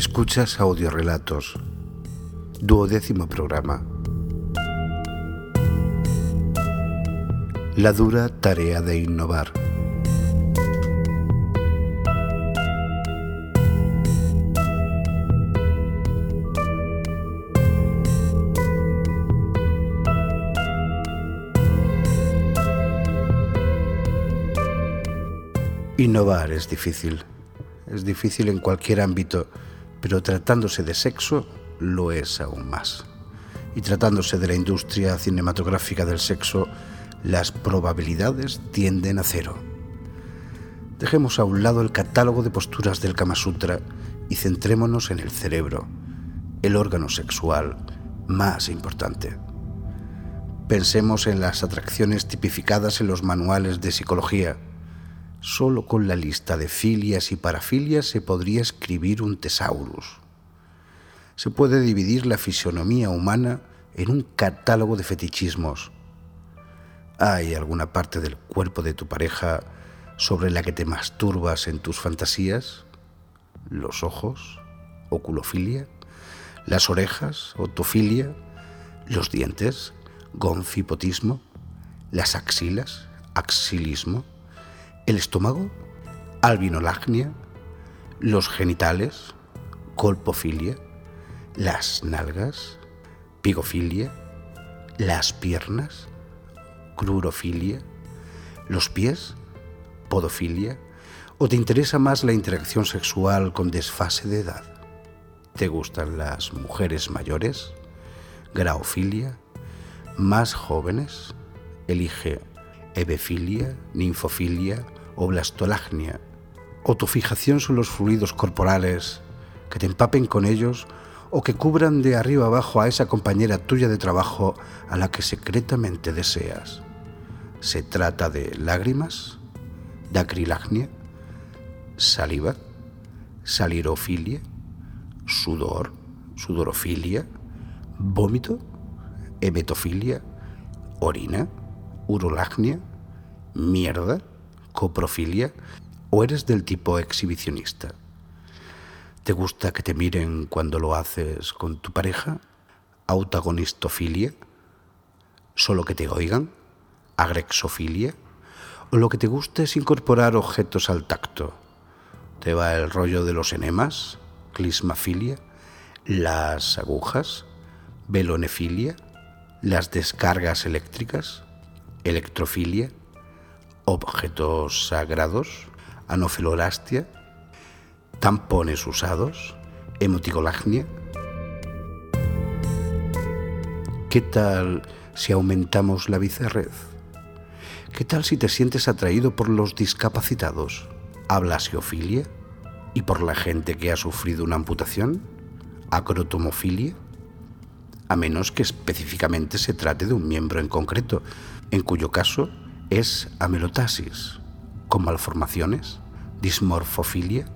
Escuchas audiorelatos. Duodécimo programa. La dura tarea de innovar. Innovar es difícil. Es difícil en cualquier ámbito, pero tratándose de sexo lo es aún más. Y tratándose de la industria cinematográfica del sexo, las probabilidades tienden a cero. Dejemos a un lado el catálogo de posturas del Kama Sutra y centrémonos en el cerebro, el órgano sexual más importante. Pensemos en las atracciones tipificadas en los manuales de psicología Solo con la lista de filias y parafilias se podría escribir un tesaurus. Se puede dividir la fisionomía humana en un catálogo de fetichismos. ¿Hay alguna parte del cuerpo de tu pareja sobre la que te masturbas en tus fantasías? ¿Los ojos? ¿Oculofilia? ¿Las orejas? ¿Otofilia? ¿Los dientes? ¿Gonfipotismo? ¿Las axilas? ¿Axilismo? El estómago, albinolagnia, los genitales, colpofilia, las nalgas, pigofilia, las piernas, crurofilia, los pies, podofilia, o te interesa más la interacción sexual con desfase de edad? ¿Te gustan las mujeres mayores? Graofilia, más jóvenes, elige hebefilia, ninfofilia o o tu fijación son los fluidos corporales, que te empapen con ellos o que cubran de arriba abajo a esa compañera tuya de trabajo a la que secretamente deseas. Se trata de lágrimas, dacrilagnia, saliva, salirofilia, sudor, sudorofilia, vómito, hemetofilia, orina, urolagnia, mierda, coprofilia o eres del tipo exhibicionista? ¿Te gusta que te miren cuando lo haces con tu pareja? ¿Autagonistofilia? ¿Solo que te oigan? ¿Agrexofilia? ¿O lo que te gusta es incorporar objetos al tacto? ¿Te va el rollo de los enemas? ¿Clismafilia? ¿Las agujas? ¿Velonefilia? ¿Las descargas eléctricas? ¿Electrofilia? Objetos sagrados, anofilolastia, tampones usados, hemotigolagnia. ¿Qué tal si aumentamos la vicerred? ¿Qué tal si te sientes atraído por los discapacitados? ¿Ablasiofilia? ¿Y por la gente que ha sufrido una amputación? ¿Acrotomofilia? A menos que específicamente se trate de un miembro en concreto, en cuyo caso es amelotasis, con malformaciones, dismorfofilia,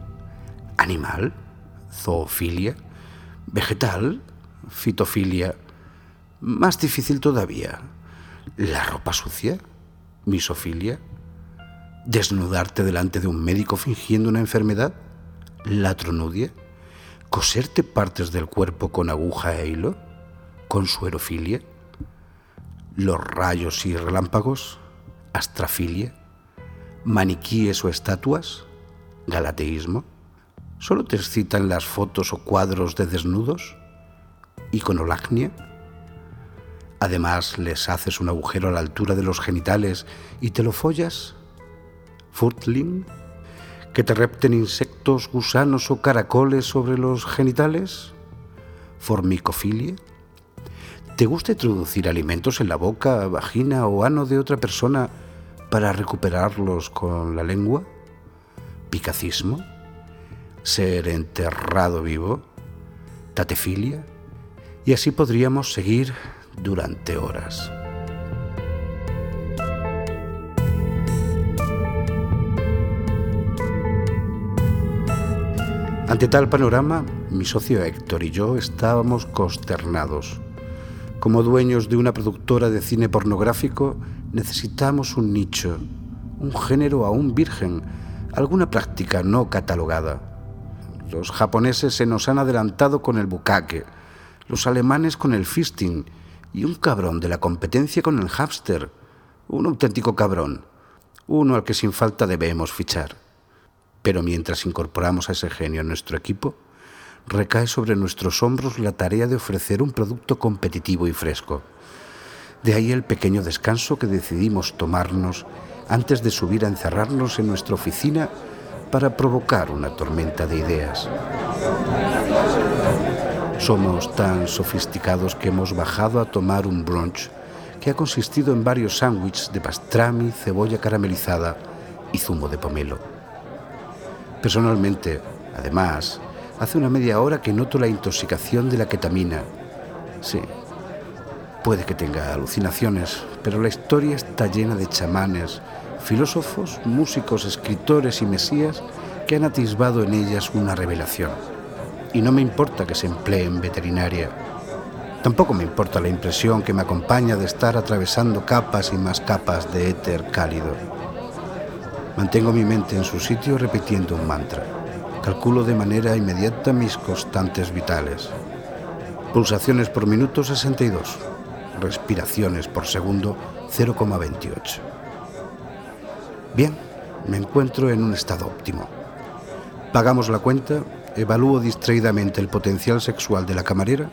animal, zoofilia, vegetal, fitofilia, más difícil todavía, la ropa sucia, misofilia, desnudarte delante de un médico fingiendo una enfermedad, latronudia, coserte partes del cuerpo con aguja e hilo, con suerofilia, los rayos y relámpagos, astrafilia, maniquíes o estatuas, galateísmo. ¿Solo te excitan las fotos o cuadros de desnudos? ¿Iconolagnia? Además, les haces un agujero a la altura de los genitales y te lo follas. ¿Furtling? ¿Que te repten insectos, gusanos o caracoles sobre los genitales? ¿Formicofilia? ¿Te gusta introducir alimentos en la boca, vagina o ano de otra persona para recuperarlos con la lengua, picacismo, ser enterrado vivo, tatefilia, y así podríamos seguir durante horas. Ante tal panorama, mi socio Héctor y yo estábamos consternados. Como dueños de una productora de cine pornográfico, necesitamos un nicho, un género aún virgen, alguna práctica no catalogada. Los japoneses se nos han adelantado con el bukake, los alemanes con el fisting y un cabrón de la competencia con el hamster. Un auténtico cabrón. Uno al que sin falta debemos fichar. Pero mientras incorporamos a ese genio a nuestro equipo, recae sobre nuestros hombros la tarea de ofrecer un producto competitivo y fresco. De ahí el pequeño descanso que decidimos tomarnos antes de subir a encerrarnos en nuestra oficina para provocar una tormenta de ideas. Somos tan sofisticados que hemos bajado a tomar un brunch que ha consistido en varios sándwiches de pastrami, cebolla caramelizada y zumo de pomelo. Personalmente, además, hace una media hora que noto la intoxicación de la ketamina. Sí, puede que tenga alucinaciones, pero la historia está llena de chamanes, filósofos, músicos, escritores y mesías que han atisbado en ellas una revelación. Y no me importa que se emplee en veterinaria. Tampoco me importa la impresión que me acompaña de estar atravesando capas y más capas de éter cálido. Mantengo mi mente en su sitio repitiendo un mantra. Calculo de manera inmediata mis constantes vitales. Pulsaciones por minuto 62. Respiraciones por segundo 0,28. Bien, me encuentro en un estado óptimo. Pagamos la cuenta, evalúo distraídamente el potencial sexual de la camarera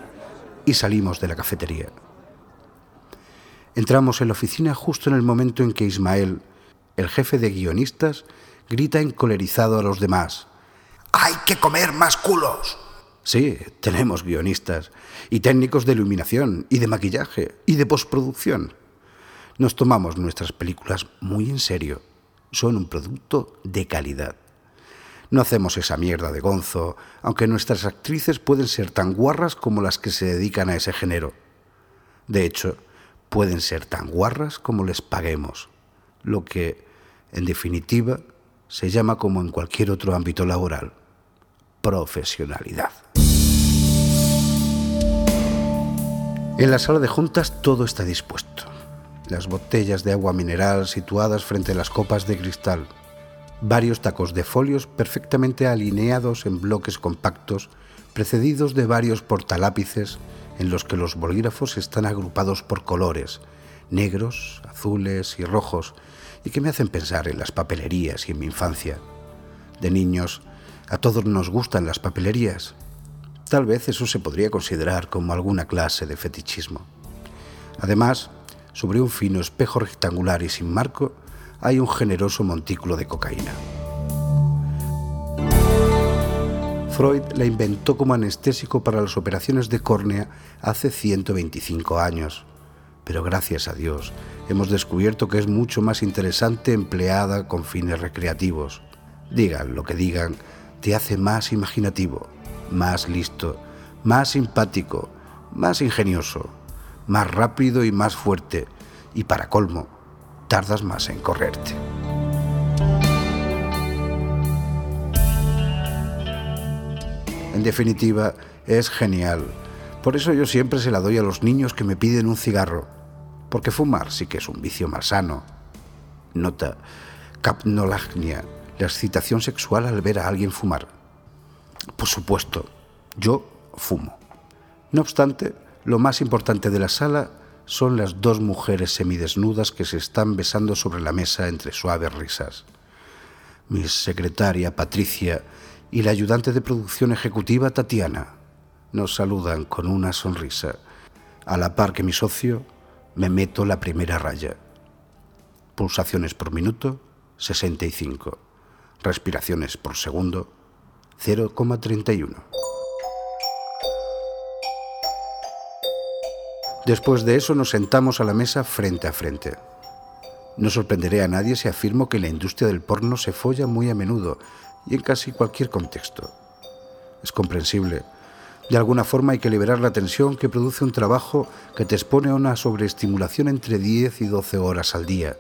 y salimos de la cafetería. Entramos en la oficina justo en el momento en que Ismael, el jefe de guionistas, grita encolerizado a los demás. ¡Hay que comer más culos! Sí, tenemos guionistas y técnicos de iluminación y de maquillaje y de postproducción. Nos tomamos nuestras películas muy en serio. Son un producto de calidad. No hacemos esa mierda de gonzo, aunque nuestras actrices pueden ser tan guarras como las que se dedican a ese género. De hecho, pueden ser tan guarras como les paguemos, lo que, en definitiva, se llama como en cualquier otro ámbito laboral, profesionalidad. En la sala de juntas todo está dispuesto. Las botellas de agua mineral situadas frente a las copas de cristal, varios tacos de folios perfectamente alineados en bloques compactos, precedidos de varios portalápices en los que los bolígrafos están agrupados por colores, negros, azules y rojos, y que me hacen pensar en las papelerías y en mi infancia. De niños, a todos nos gustan las papelerías. Tal vez eso se podría considerar como alguna clase de fetichismo. Además, sobre un fino espejo rectangular y sin marco, hay un generoso montículo de cocaína. Freud la inventó como anestésico para las operaciones de córnea hace 125 años, pero gracias a Dios hemos descubierto que es mucho más interesante empleada con fines recreativos. Digan lo que digan, te hace más imaginativo, más listo, más simpático, más ingenioso, más rápido y más fuerte, y para colmo, tardas más en correrte. En definitiva, es genial. Por eso yo siempre se la doy a los niños que me piden un cigarro. Porque fumar sí que es un vicio malsano. Nota, capnolagnia, la excitación sexual al ver a alguien fumar. Por supuesto, yo fumo. No obstante, lo más importante de la sala son las dos mujeres semidesnudas que se están besando sobre la mesa entre suaves risas. Mi secretaria Patricia y la ayudante de producción ejecutiva Tatiana nos saludan con una sonrisa, a la par que mi socio me meto la primera raya. Pulsaciones por minuto 65. Respiraciones por segundo 0,31. Después de eso nos sentamos a la mesa frente a frente. No sorprenderé a nadie si afirmo que la industria del porno se folla muy a menudo y en casi cualquier contexto. Es comprensible. De alguna forma hay que liberar la tensión que produce un trabajo que te expone a una sobreestimulación entre 10 y 12 horas al día.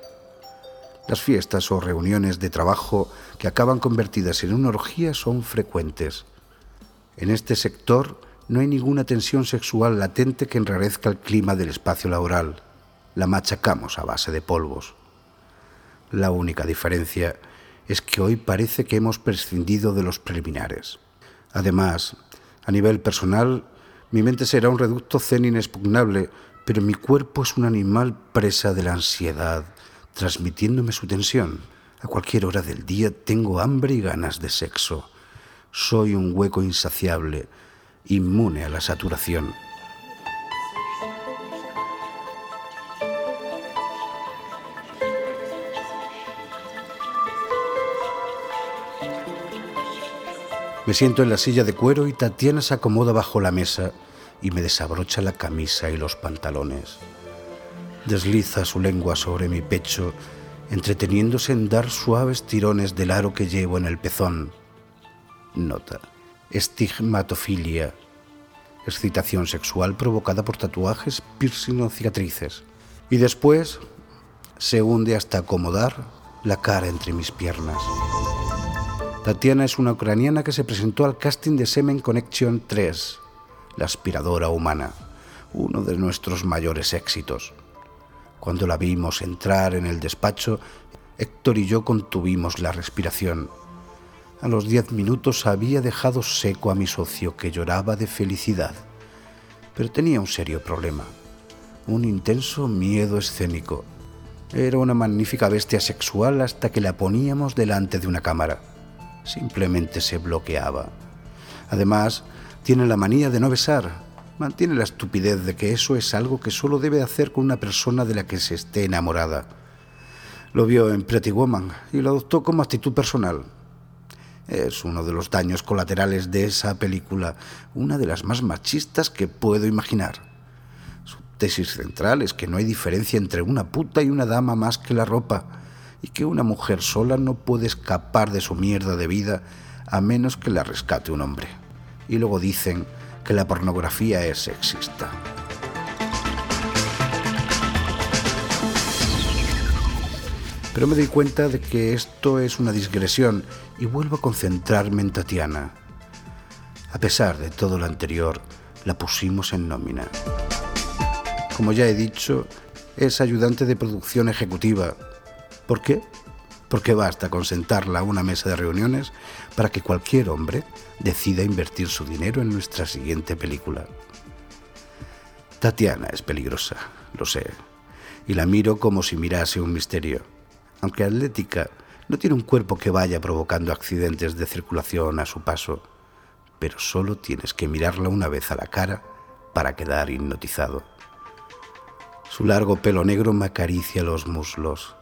Las fiestas o reuniones de trabajo que acaban convertidas en una orgía son frecuentes. En este sector, no hay ninguna tensión sexual latente que enrarezca el clima del espacio laboral. La machacamos a base de polvos. La única diferencia es que hoy parece que hemos prescindido de los preliminares. Además, a nivel personal, mi mente será un reducto zen inexpugnable, pero mi cuerpo es un animal presa de la ansiedad, transmitiéndome su tensión. A cualquier hora del día tengo hambre y ganas de sexo. Soy un hueco insaciable, inmune a la saturación. Me siento en la silla de cuero y Tatiana se acomoda bajo la mesa y me desabrocha la camisa y los pantalones. Desliza su lengua sobre mi pecho, entreteniéndose en dar suaves tirones del aro que llevo en el pezón. Nota. Estigmatofilia. Excitación sexual provocada por tatuajes, piercing o cicatrices. Y después se hunde hasta acomodar la cara entre mis piernas. Tatiana es una ucraniana que se presentó al casting de Semen Connection 3, la aspiradora humana, uno de nuestros mayores éxitos. Cuando la vimos entrar en el despacho, Héctor y yo contuvimos la respiración. A los diez minutos había dejado seco a mi socio que lloraba de felicidad, pero tenía un serio problema, un intenso miedo escénico. Era una magnífica bestia sexual hasta que la poníamos delante de una cámara simplemente se bloqueaba. Además, tiene la manía de no besar. Mantiene la estupidez de que eso es algo que solo debe hacer con una persona de la que se esté enamorada. Lo vio en Pretty Woman y lo adoptó como actitud personal. Es uno de los daños colaterales de esa película, una de las más machistas que puedo imaginar. Su tesis central es que no hay diferencia entre una puta y una dama más que la ropa y que una mujer sola no puede escapar de su mierda de vida a menos que la rescate un hombre. Y luego dicen la pornografía es sexista. Pero me doy cuenta de que esto es una digresión y vuelvo a concentrarme en Tatiana. A pesar de todo lo anterior, la pusimos en nómina. Como ya he dicho, es ayudante de producción ejecutiva ¿Por qué? Porque basta con sentarla a una mesa de reuniones para que cualquier hombre decida invertir su dinero en nuestra siguiente película. Tatiana es peligrosa, lo sé, y la miro como si mirase un misterio. Aunque atlética, no tiene un cuerpo que vaya provocando accidentes de circulación a su paso, pero solo tienes que mirarla una vez a la cara para quedar hipnotizado. Su largo pelo negro me acaricia los muslos,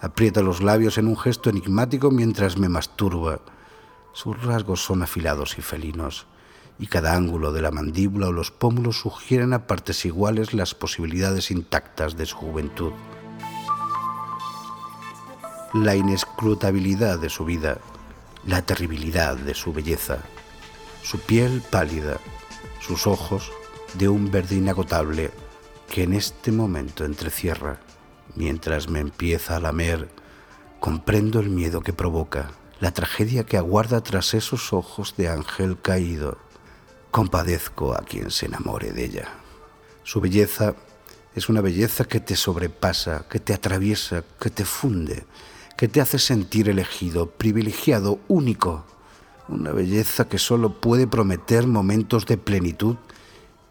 Aprieta los labios en un gesto enigmático mientras me masturba. Sus rasgos son afilados y felinos, y cada ángulo de la mandíbula o los pómulos sugieren a partes iguales las posibilidades intactas de su juventud. La inescrutabilidad de su vida, la terribilidad de su belleza, su piel pálida, sus ojos de un verde inagotable que en este momento entrecierra Mientras me empieza a lamer, comprendo el miedo que provoca, la tragedia que aguarda tras esos ojos de ángel caído. Compadezco a quien se enamore de ella. Su belleza es una belleza que te sobrepasa, que te atraviesa, que te funde, que te hace sentir elegido, privilegiado, único. Una belleza que solo puede prometer momentos de plenitud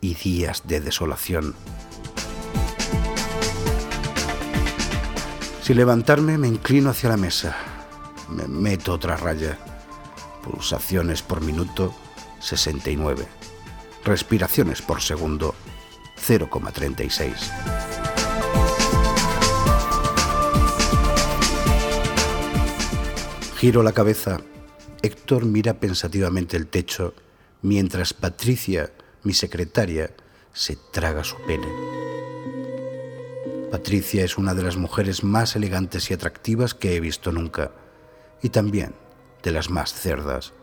y días de desolación. Sin levantarme me inclino hacia la mesa. Me meto otra raya. Pulsaciones por minuto 69. Respiraciones por segundo 0,36. Giro la cabeza. Héctor mira pensativamente el techo mientras Patricia, mi secretaria, se traga su pene. Patricia es una de las mujeres más elegantes y atractivas que he visto nunca, y también de las más cerdas,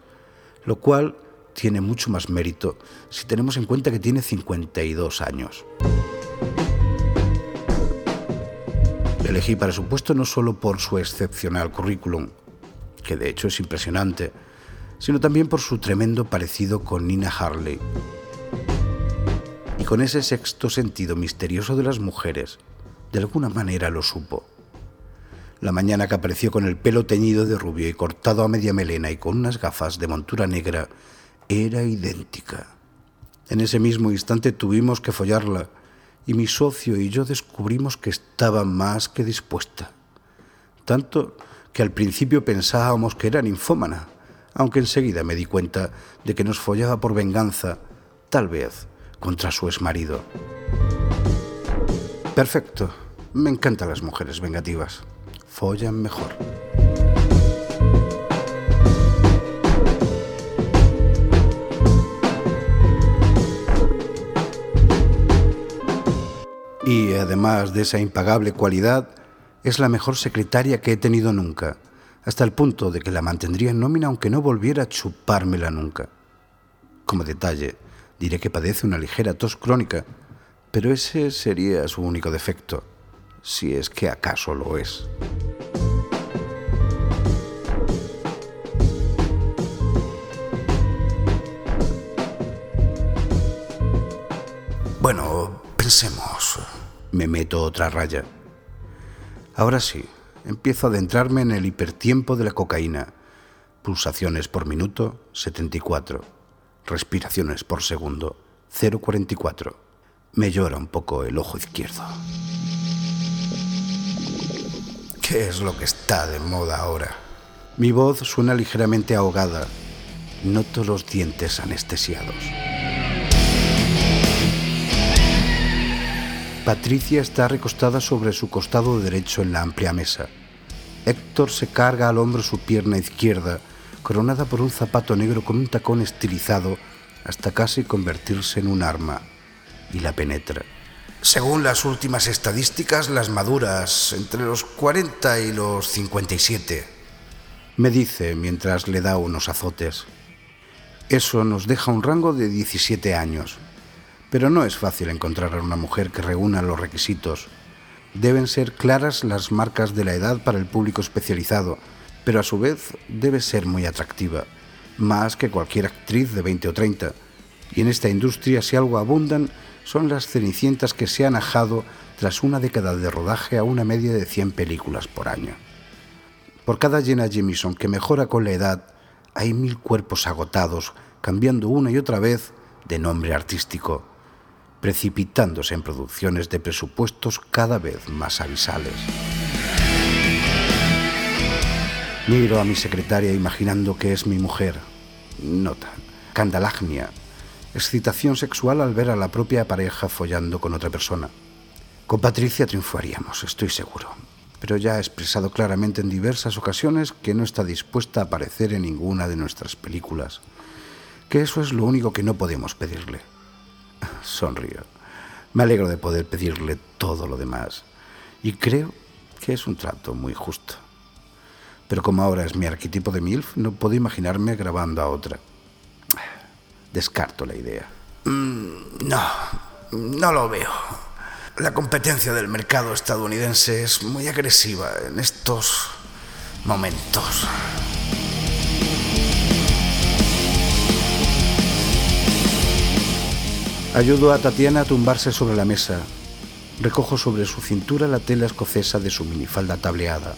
lo cual tiene mucho más mérito si tenemos en cuenta que tiene 52 años. elegí para su puesto no solo por su excepcional currículum, que de hecho es impresionante, sino también por su tremendo parecido con Nina Harley. Y con ese sexto sentido misterioso de las mujeres de alguna manera lo supo. La mañana que apareció con el pelo teñido de rubio y cortado a media melena y con unas gafas de montura negra, Era idéntica. En ese mismo instante tuvimos que follarla y mi socio y yo descubrimos que estaba más que dispuesta. Tanto que al principio pensábamos que era ninfómana, aunque enseguida me di cuenta de que nos follaba por venganza, tal vez contra su exmarido. Perfecto. Me encantan las mujeres vengativas. Follan mejor. Y además de esa impagable cualidad, es la mejor secretaria que he tenido nunca, hasta el punto de que la mantendría en nómina aunque no volviera a chupármela nunca. Como detalle, diré que padece una ligera tos crónica, pero ese sería su único defecto, si es que acaso lo es. Bueno, pensemos. Me meto otra raya. Ahora sí, empiezo a adentrarme en el hipertiempo de la cocaína. Pulsaciones por minuto, 74. Respiraciones por segundo, 0,44. Me llora un poco el ojo izquierdo. ¿Qué es lo que está de moda ahora? Mi voz suena ligeramente ahogada. Noto los dientes anestesiados. Patricia está recostada sobre su costado derecho en la amplia mesa. Héctor se carga al hombro su pierna izquierda, coronada por un zapato negro con un tacón estilizado hasta casi convertirse en un arma, y la penetra. Según las últimas estadísticas, las maduras entre los 40 y los 57. Me dice mientras le da unos azotes. Eso nos deja un rango de 17 años. Pero no es fácil encontrar a una mujer que reúna los requisitos. Deben ser claras las marcas de la edad para el público especializado, pero a su vez debe ser muy atractiva, más que cualquier actriz de 20 o 30. Y en esta industria si algo abundan son las cenicientas que se han ajado tras una década de rodaje a una media de 100 películas por año. Por cada Jenna Jameson que mejora con la edad, hay mil cuerpos agotados, cambiando una y otra vez de nombre artístico precipitándose en producciones de presupuestos cada vez más avisales. Miro a mi secretaria imaginando que es mi mujer. Nota. Candalagnia. Excitación sexual al ver a la propia pareja follando con otra persona. Con Patricia triunfaríamos, estoy seguro. Pero ya ha expresado claramente en diversas ocasiones que no está dispuesta a aparecer en ninguna de nuestras películas. Que eso es lo único que no podemos pedirle. Sonrío. Me alegro de poder pedirle todo lo demás y creo que es un trato muy justo. Pero como ahora es mi arquetipo de MILF, no puedo imaginarme grabando a otra. Descarto la idea. Mm, no, no lo veo. La competencia del mercado estadounidense es muy agresiva en estos momentos. Ayudo a Tatiana a tumbarse sobre la mesa. Recojo sobre su cintura la tela escocesa de su minifalda tableada.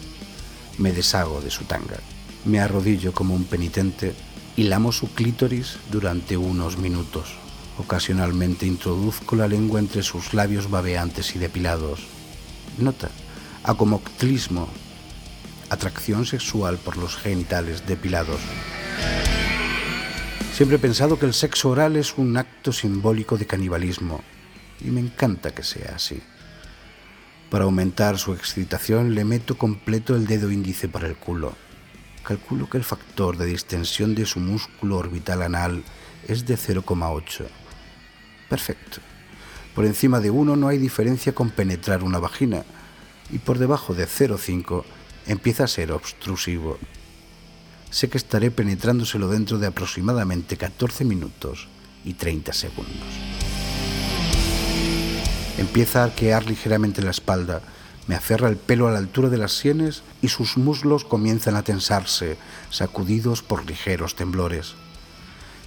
Me deshago de su tanga. Me arrodillo como un penitente y lamo su clítoris durante unos minutos. Ocasionalmente introduzco la lengua entre sus labios babeantes y depilados. Nota, acomoctlismo, atracción sexual por los genitales depilados. Siempre he pensado que el sexo oral es un acto simbólico de canibalismo y me encanta que sea así. Para aumentar su excitación le meto completo el dedo índice para el culo. Calculo que el factor de distensión de su músculo orbital anal es de 0,8. Perfecto. Por encima de 1 no hay diferencia con penetrar una vagina y por debajo de 0,5 empieza a ser obstrusivo sé que estaré penetrándoselo dentro de aproximadamente 14 minutos y 30 segundos. Empieza a arquear ligeramente la espalda, me aferra el pelo a la altura de las sienes y sus muslos comienzan a tensarse, sacudidos por ligeros temblores.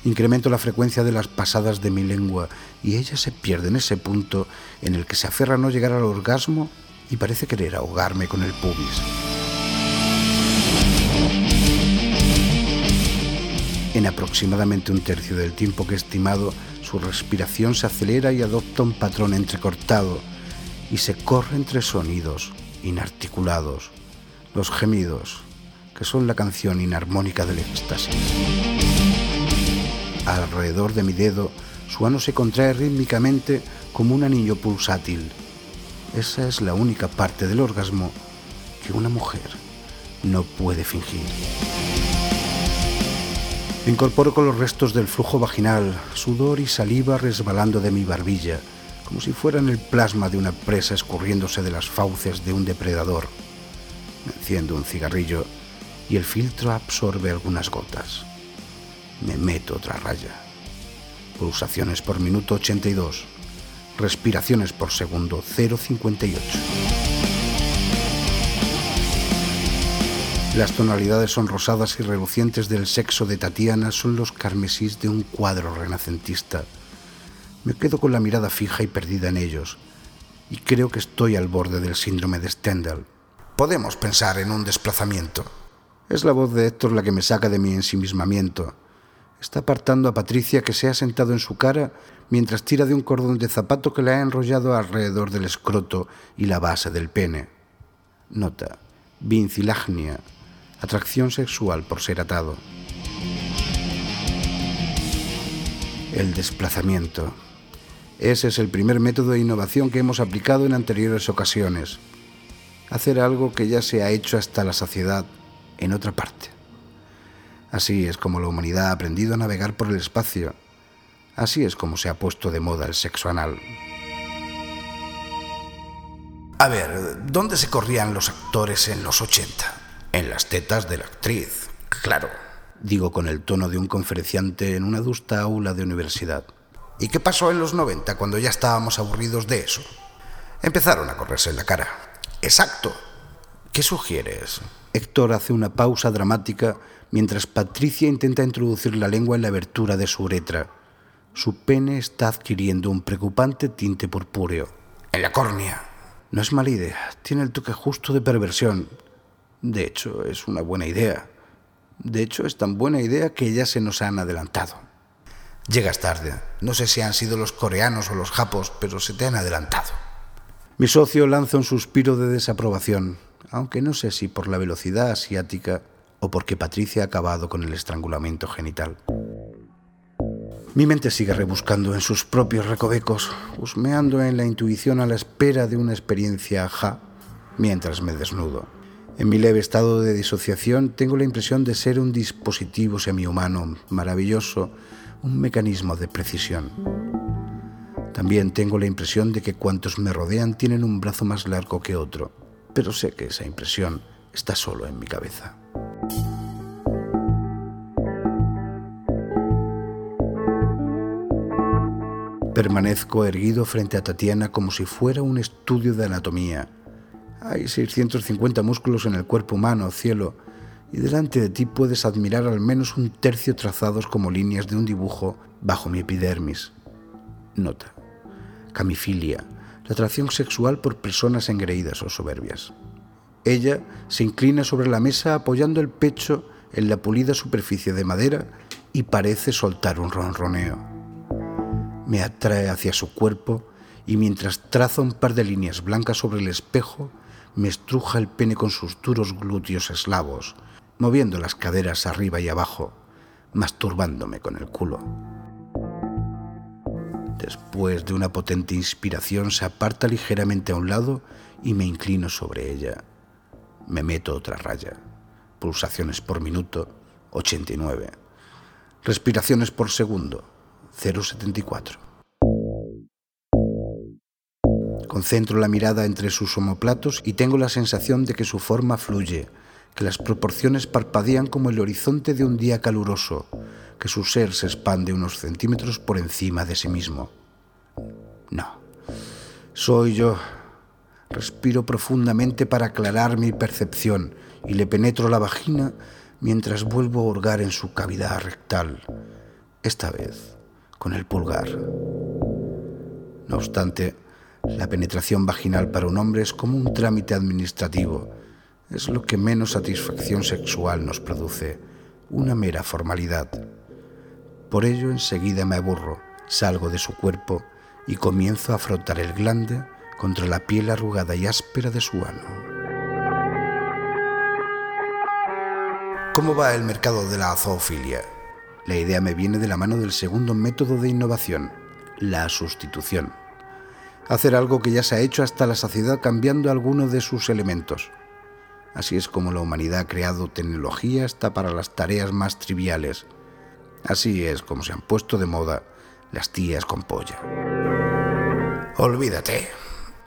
Incremento la frecuencia de las pasadas de mi lengua y ella se pierde en ese punto en el que se aferra a no llegar al orgasmo y parece querer ahogarme con el pubis. En aproximadamente un tercio del tiempo que he estimado, su respiración se acelera y adopta un patrón entrecortado y se corre entre sonidos inarticulados, los gemidos, que son la canción inarmónica del éxtasis. Alrededor de mi dedo, su ano se contrae rítmicamente como un anillo pulsátil. Esa es la única parte del orgasmo que una mujer no puede fingir. Incorporo con los restos del flujo vaginal, sudor y saliva resbalando de mi barbilla, como si fueran el plasma de una presa escurriéndose de las fauces de un depredador. Enciendo un cigarrillo y el filtro absorbe algunas gotas. Me meto otra raya. Pulsaciones por minuto 82. Respiraciones por segundo 0,58. Las tonalidades sonrosadas y relucientes del sexo de Tatiana son los carmesís de un cuadro renacentista. Me quedo con la mirada fija y perdida en ellos, y creo que estoy al borde del síndrome de Stendhal. Podemos pensar en un desplazamiento. Es la voz de Héctor la que me saca de mi ensimismamiento. Está apartando a Patricia que se ha sentado en su cara mientras tira de un cordón de zapato que le ha enrollado alrededor del escroto y la base del pene. Nota. Vincilagnia. Atracción sexual por ser atado. El desplazamiento. Ese es el primer método de innovación que hemos aplicado en anteriores ocasiones. Hacer algo que ya se ha hecho hasta la saciedad en otra parte. Así es como la humanidad ha aprendido a navegar por el espacio. Así es como se ha puesto de moda el sexo anal. A ver, ¿dónde se corrían los actores en los 80? En las tetas de la actriz, claro. Digo con el tono de un conferenciante en una adusta aula de universidad. ¿Y qué pasó en los 90 cuando ya estábamos aburridos de eso? Empezaron a correrse en la cara. Exacto. ¿Qué sugieres? Héctor hace una pausa dramática mientras Patricia intenta introducir la lengua en la abertura de su uretra. Su pene está adquiriendo un preocupante tinte purpúreo. En la córnea. No es mala idea, tiene el toque justo de perversión. De hecho, es una buena idea. De hecho, es tan buena idea que ya se nos han adelantado. Llegas tarde. No sé si han sido los coreanos o los japos, pero se te han adelantado. Mi socio lanza un suspiro de desaprobación aunque no sé si por la velocidad asiática o porque Patricia ha acabado con el estrangulamiento genital. Mi mente sigue rebuscando en sus propios recovecos, husmeando en la intuición a la espera de una experiencia ajá mientras me desnudo. En mi leve estado de disociación tengo la impresión de ser un dispositivo semihumano maravilloso, un mecanismo de precisión. También tengo la impresión de que cuantos me rodean tienen un brazo más largo que otro pero sé que esa impresión está solo en mi cabeza. Permanezco erguido frente a Tatiana como si fuera un estudio de anatomía. Hay 650 músculos en el cuerpo humano, cielo, y delante de ti puedes admirar al menos un tercio trazados como líneas de un dibujo bajo mi epidermis. Nota. Camifilia, la atracción sexual por personas engreídas o soberbias. Ella se inclina sobre la mesa apoyando el pecho en la pulida superficie de madera y parece soltar un ronroneo. Me atrae hacia su cuerpo y mientras traza un par de líneas blancas sobre el espejo, me estruja el pene con sus duros glúteos eslavos, moviendo las caderas arriba y abajo, masturbándome con el culo. Después de una potente inspiración se aparta ligeramente a un lado y me inclino sobre ella. Me meto otra raya. Pulsaciones por minuto, 89. Respiraciones por segundo, 0,74. Concentro la mirada entre sus omoplatos y tengo la sensación de que su forma fluye, que las proporciones parpadean como el horizonte de un día caluroso, que su ser se expande unos centímetros por encima de sí mismo. No, soy yo. Respiro profundamente para aclarar mi percepción y le penetro la vagina mientras vuelvo a hurgar en su cavidad rectal, esta vez con el pulgar. No obstante, la penetración vaginal para un hombre es como un trámite administrativo. Es lo que menos satisfacción sexual nos produce, una mera formalidad. Por ello enseguida me aburro, salgo de su cuerpo y comienzo a frotar el glande contra la piel arrugada y áspera de su ano. ¿Cómo va el mercado de la zoofilia? La idea me viene de la mano del segundo método de innovación, la sustitución. Hacer algo que ya se ha hecho hasta la saciedad cambiando alguno de sus elementos. Así es como la humanidad ha creado tecnología hasta para las tareas más triviales. Así es como se han puesto de moda las tías con polla. Olvídate.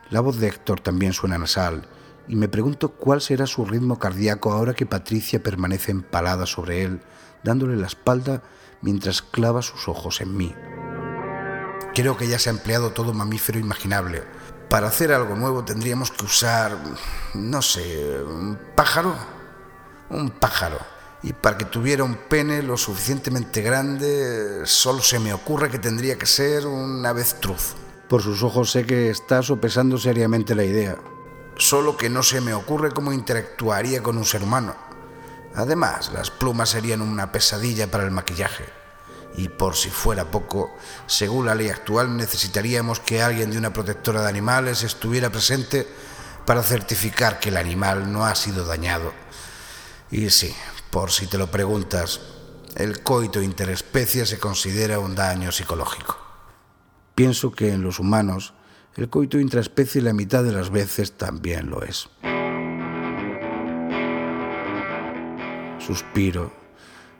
La voz de Héctor también suena nasal y me pregunto cuál será su ritmo cardíaco ahora que Patricia permanece empalada sobre él, dándole la espalda mientras clava sus ojos en mí. Creo que ya se ha empleado todo mamífero imaginable. Para hacer algo nuevo tendríamos que usar, no sé, un pájaro. Un pájaro. Y para que tuviera un pene lo suficientemente grande, solo se me ocurre que tendría que ser un avestruz. Por sus ojos sé que está sopesando seriamente la idea. Solo que no se me ocurre cómo interactuaría con un ser humano. Además, las plumas serían una pesadilla para el maquillaje. Y por si fuera poco, según la ley actual necesitaríamos que alguien de una protectora de animales estuviera presente para certificar que el animal no ha sido dañado. Y sí, por si te lo preguntas, el coito interespecie se considera un daño psicológico. Pienso que en los humanos el coito intraespecie la mitad de las veces también lo es. Suspiro,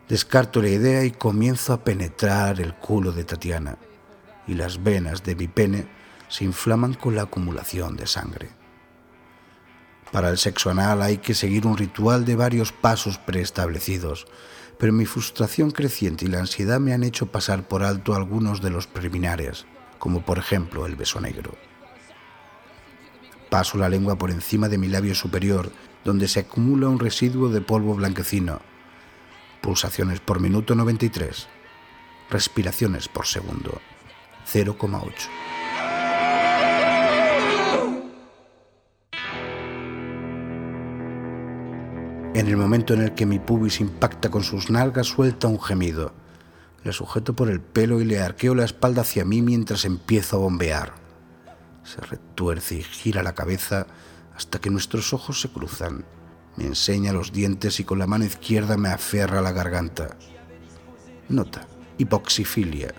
descarto la idea y comienzo a penetrar el culo de Tatiana, y las venas de mi pene se inflaman con la acumulación de sangre. Para el sexo anal hay que seguir un ritual de varios pasos preestablecidos, pero mi frustración creciente y la ansiedad me han hecho pasar por alto algunos de los preliminares como por ejemplo el beso negro. Paso la lengua por encima de mi labio superior, donde se acumula un residuo de polvo blanquecino. Pulsaciones por minuto 93. Respiraciones por segundo 0,8. En el momento en el que mi pubis impacta con sus nalgas, suelta un gemido. Le sujeto por el pelo y le arqueo la espalda hacia mí mientras empiezo a bombear. Se retuerce y gira la cabeza hasta que nuestros ojos se cruzan. Me enseña los dientes y con la mano izquierda me aferra la garganta. Nota, hipoxifilia.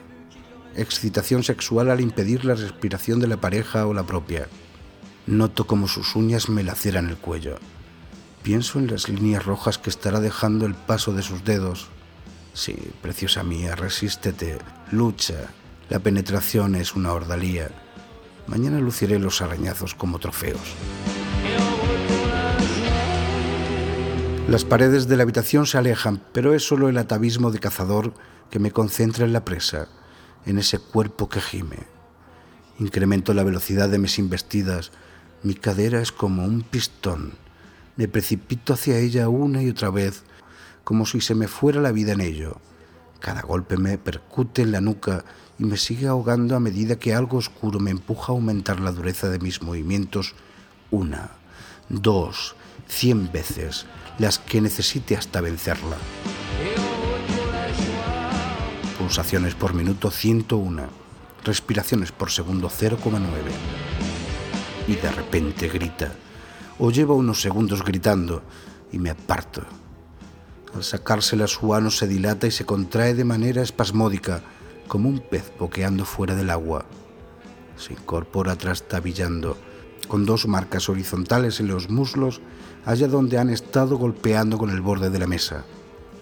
Excitación sexual al impedir la respiración de la pareja o la propia. Noto como sus uñas me laceran el cuello. Pienso en las líneas rojas que estará dejando el paso de sus dedos Sí, preciosa mía, resístete, lucha. La penetración es una ordalía. Mañana luciré los arañazos como trofeos. Las paredes de la habitación se alejan, pero es solo el atavismo de cazador que me concentra en la presa, en ese cuerpo que gime. Incremento la velocidad de mis investidas. Mi cadera es como un pistón. Me precipito hacia ella una y otra vez como si se me fuera la vida en ello. Cada golpe me percute en la nuca y me sigue ahogando a medida que algo oscuro me empuja a aumentar la dureza de mis movimientos una, dos, cien veces, las que necesite hasta vencerla. Pulsaciones por minuto 101, respiraciones por segundo 0,9. Y de repente grita, o lleva unos segundos gritando y me aparto al sacársela su ano se dilata y se contrae de manera espasmódica, como un pez boqueando fuera del agua. Se incorpora trastabillando, con dos marcas horizontales en los muslos, allá donde han estado golpeando con el borde de la mesa.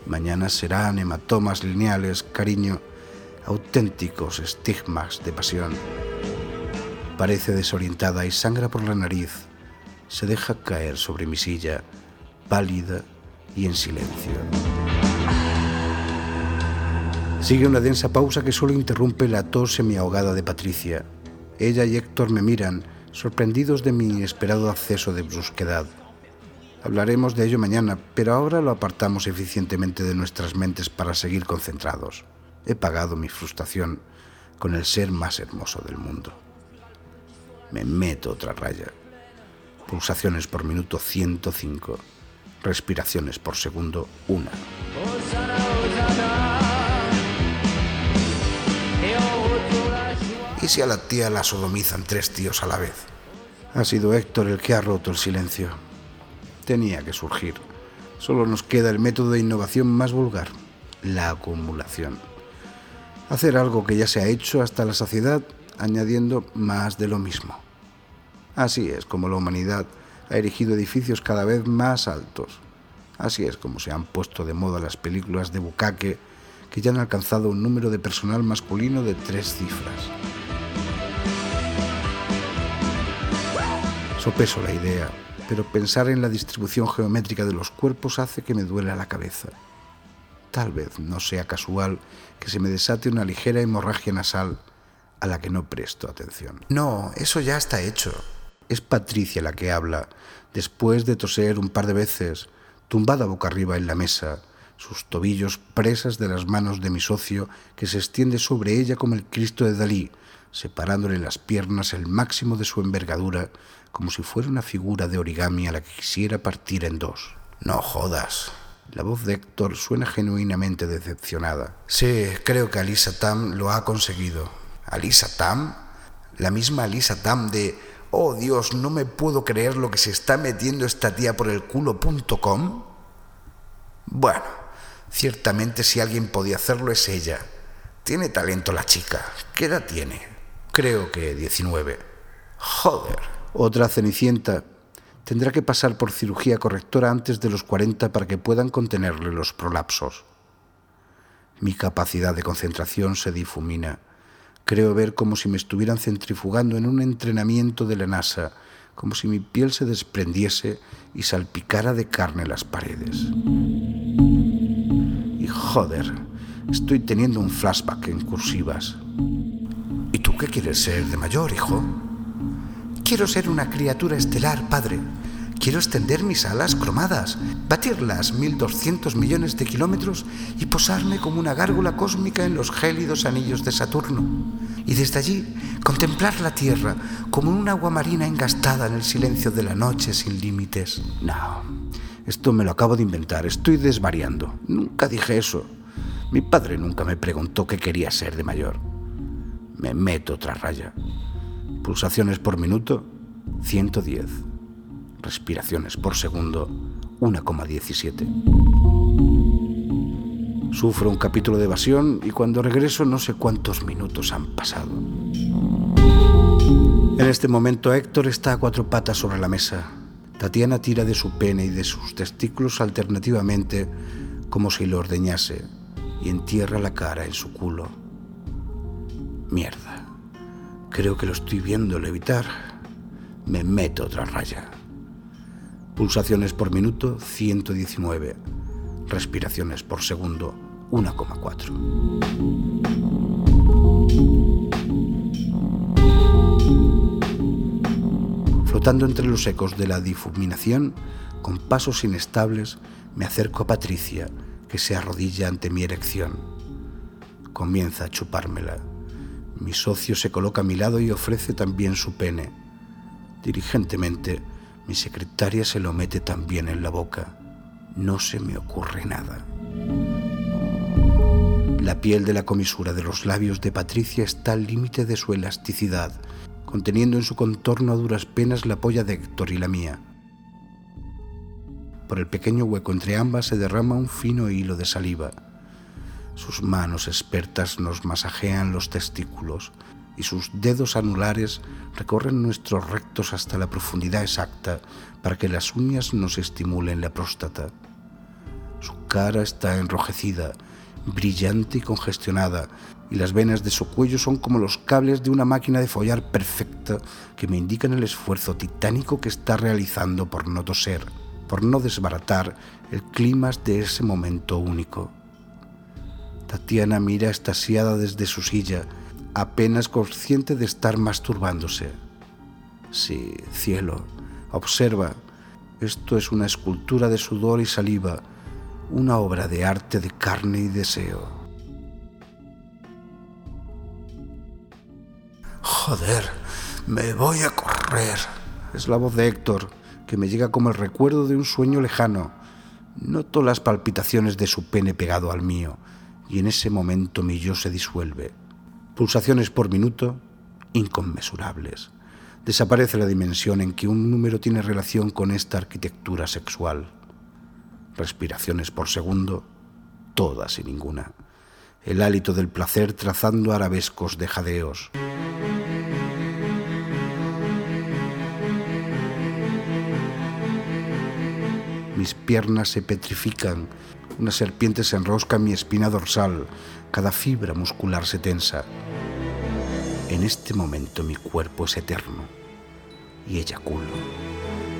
Mañana serán hematomas lineales, cariño, auténticos estigmas de pasión. Parece desorientada y sangra por la nariz. Se deja caer sobre mi silla, pálida y en silencio. Sigue una densa pausa que solo interrumpe la tos semi-ahogada de Patricia. Ella y Héctor me miran, sorprendidos de mi inesperado acceso de brusquedad. Hablaremos de ello mañana, pero ahora lo apartamos eficientemente de nuestras mentes para seguir concentrados. He pagado mi frustración con el ser más hermoso del mundo. Me meto otra raya. Pulsaciones por minuto 105 respiraciones por segundo, una. ¿Y si a la tía la sodomizan tres tíos a la vez? Ha sido Héctor el que ha roto el silencio. Tenía que surgir. Solo nos queda el método de innovación más vulgar, la acumulación. Hacer algo que ya se ha hecho hasta la saciedad, añadiendo más de lo mismo. Así es como la humanidad ha erigido edificios cada vez más altos. Así es como se han puesto de moda las películas de bucaque que ya han alcanzado un número de personal masculino de tres cifras. Sopeso la idea, pero pensar en la distribución geométrica de los cuerpos hace que me duela la cabeza. Tal vez no sea casual que se me desate una ligera hemorragia nasal a la que no presto atención. No, eso ya está hecho. Es Patricia la que habla, después de toser un par de veces, tumbada boca arriba en la mesa, sus tobillos presas de las manos de mi socio, que se extiende sobre ella como el Cristo de Dalí, separándole las piernas el máximo de su envergadura, como si fuera una figura de origami a la que quisiera partir en dos. No jodas. La voz de Héctor suena genuinamente decepcionada. Sí, creo que Alisa Tam lo ha conseguido. ¿Alisa Tam? La misma Alisa Tam de Oh Dios, no me puedo creer lo que se está metiendo esta tía por el culo.com. Bueno, ciertamente si alguien podía hacerlo es ella. Tiene talento la chica. ¿Qué edad tiene? Creo que 19. Joder. Otra cenicienta tendrá que pasar por cirugía correctora antes de los 40 para que puedan contenerle los prolapsos. Mi capacidad de concentración se difumina. Creo ver como si me estuvieran centrifugando en un entrenamiento de la NASA, como si mi piel se desprendiese y salpicara de carne las paredes. Y joder, estoy teniendo un flashback en cursivas. ¿Y tú qué quieres ser de mayor, hijo? Quiero ser una criatura estelar, padre. Quiero extender mis alas cromadas, batir las 1.200 millones de kilómetros y posarme como una gárgola cósmica en los gélidos anillos de Saturno. Y desde allí contemplar la Tierra como un agua marina engastada en el silencio de la noche sin límites. No, esto me lo acabo de inventar, estoy desvariando. Nunca dije eso. Mi padre nunca me preguntó qué quería ser de mayor. Me meto otra raya. Pulsaciones por minuto, 110 respiraciones por segundo, 1,17. Sufro un capítulo de evasión y cuando regreso no sé cuántos minutos han pasado. En este momento Héctor está a cuatro patas sobre la mesa. Tatiana tira de su pene y de sus testículos alternativamente como si lo ordeñase y entierra la cara en su culo. Mierda. Creo que lo estoy viendo levitar. Me meto otra raya. Pulsaciones por minuto 119. Respiraciones por segundo 1,4. Flotando entre los ecos de la difuminación, con pasos inestables, me acerco a Patricia, que se arrodilla ante mi erección. Comienza a chupármela. Mi socio se coloca a mi lado y ofrece también su pene. Diligentemente, mi secretaria se lo mete también en la boca. No se me ocurre nada. La piel de la comisura de los labios de Patricia está al límite de su elasticidad, conteniendo en su contorno a duras penas la polla de Héctor y la mía. Por el pequeño hueco entre ambas se derrama un fino hilo de saliva. Sus manos expertas nos masajean los testículos, y sus dedos anulares recorren nuestros rectos hasta la profundidad exacta para que las uñas nos estimulen la próstata. Su cara está enrojecida, brillante y congestionada, y las venas de su cuello son como los cables de una máquina de follar perfecta que me indican el esfuerzo titánico que está realizando por no toser, por no desbaratar el clima de ese momento único. Tatiana mira estasiada desde su silla, apenas consciente de estar masturbándose. Sí, cielo, observa, esto es una escultura de sudor y saliva, una obra de arte de carne y deseo. Joder, me voy a correr. Es la voz de Héctor, que me llega como el recuerdo de un sueño lejano. Noto las palpitaciones de su pene pegado al mío, y en ese momento mi yo se disuelve pulsaciones por minuto inconmensurables. Desaparece la dimensión en que un número tiene relación con esta arquitectura sexual. Respiraciones por segundo, todas y ninguna. El hálito del placer trazando arabescos de jadeos. Mis piernas se petrifican, una serpiente se enrosca en mi espina dorsal, cada fibra muscular se tensa. En este momento mi cuerpo es eterno y eyaculo.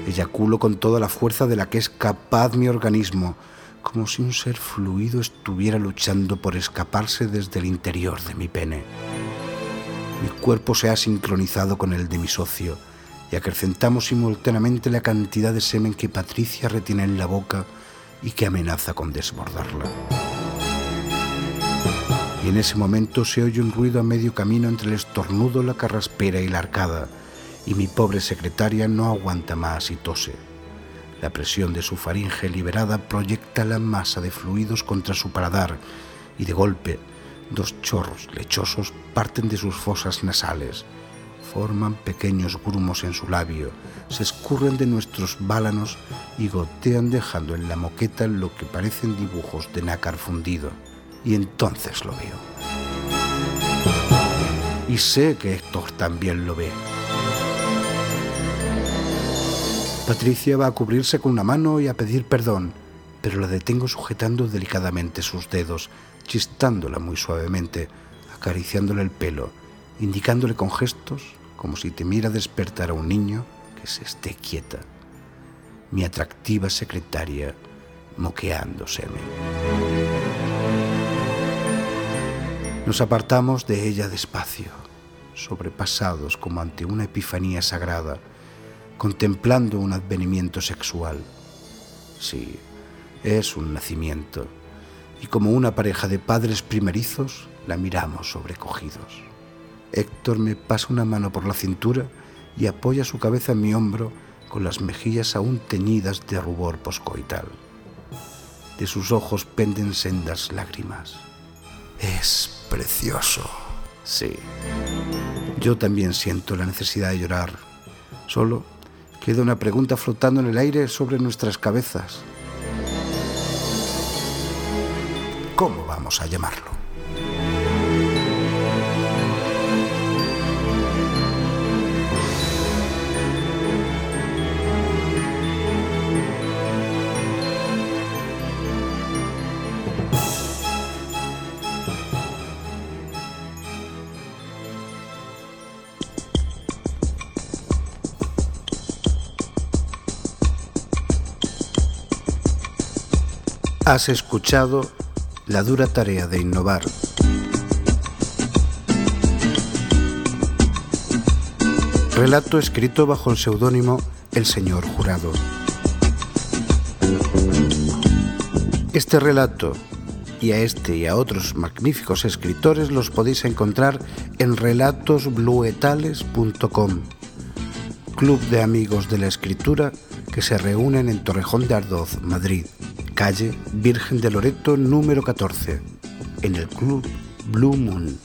Eyaculo con toda la fuerza de la que es capaz mi organismo, como si un ser fluido estuviera luchando por escaparse desde el interior de mi pene. Mi cuerpo se ha sincronizado con el de mi socio y acrecentamos simultáneamente la cantidad de semen que Patricia retiene en la boca y que amenaza con desbordarla. Y en ese momento se oye un ruido a medio camino entre el estornudo, la carraspera y la arcada, y mi pobre secretaria no aguanta más y tose. La presión de su faringe liberada proyecta la masa de fluidos contra su paladar y de golpe dos chorros lechosos parten de sus fosas nasales forman pequeños grumos en su labio, se escurren de nuestros bálanos y gotean dejando en la moqueta lo que parecen dibujos de nácar fundido. Y entonces lo veo. Y sé que Héctor también lo ve. Patricia va a cubrirse con una mano y a pedir perdón, pero la detengo sujetando delicadamente sus dedos, chistándola muy suavemente, acariciándole el pelo, indicándole con gestos como si temiera despertar a un niño que se esté quieta. Mi atractiva secretaria moqueándoseme. Nos apartamos de ella despacio, sobrepasados como ante una epifanía sagrada, contemplando un advenimiento sexual. Sí, es un nacimiento, y como una pareja de padres primerizos, la miramos sobrecogidos. Héctor me pasa una mano por la cintura y apoya su cabeza en mi hombro con las mejillas aún teñidas de rubor poscoital. De sus ojos penden sendas lágrimas. Es precioso. Sí. Yo también siento la necesidad de llorar. Solo queda una pregunta flotando en el aire sobre nuestras cabezas. ¿Cómo vamos a llamarlo? Has escuchado la dura tarea de innovar. Relato escrito bajo el seudónimo El Señor Jurado. Este relato y a este y a otros magníficos escritores los podéis encontrar en relatosbluetales.com, club de amigos de la escritura que se reúnen en Torrejón de Ardoz, Madrid calle Virgen de Loreto número 14, en el Club Blue Moon.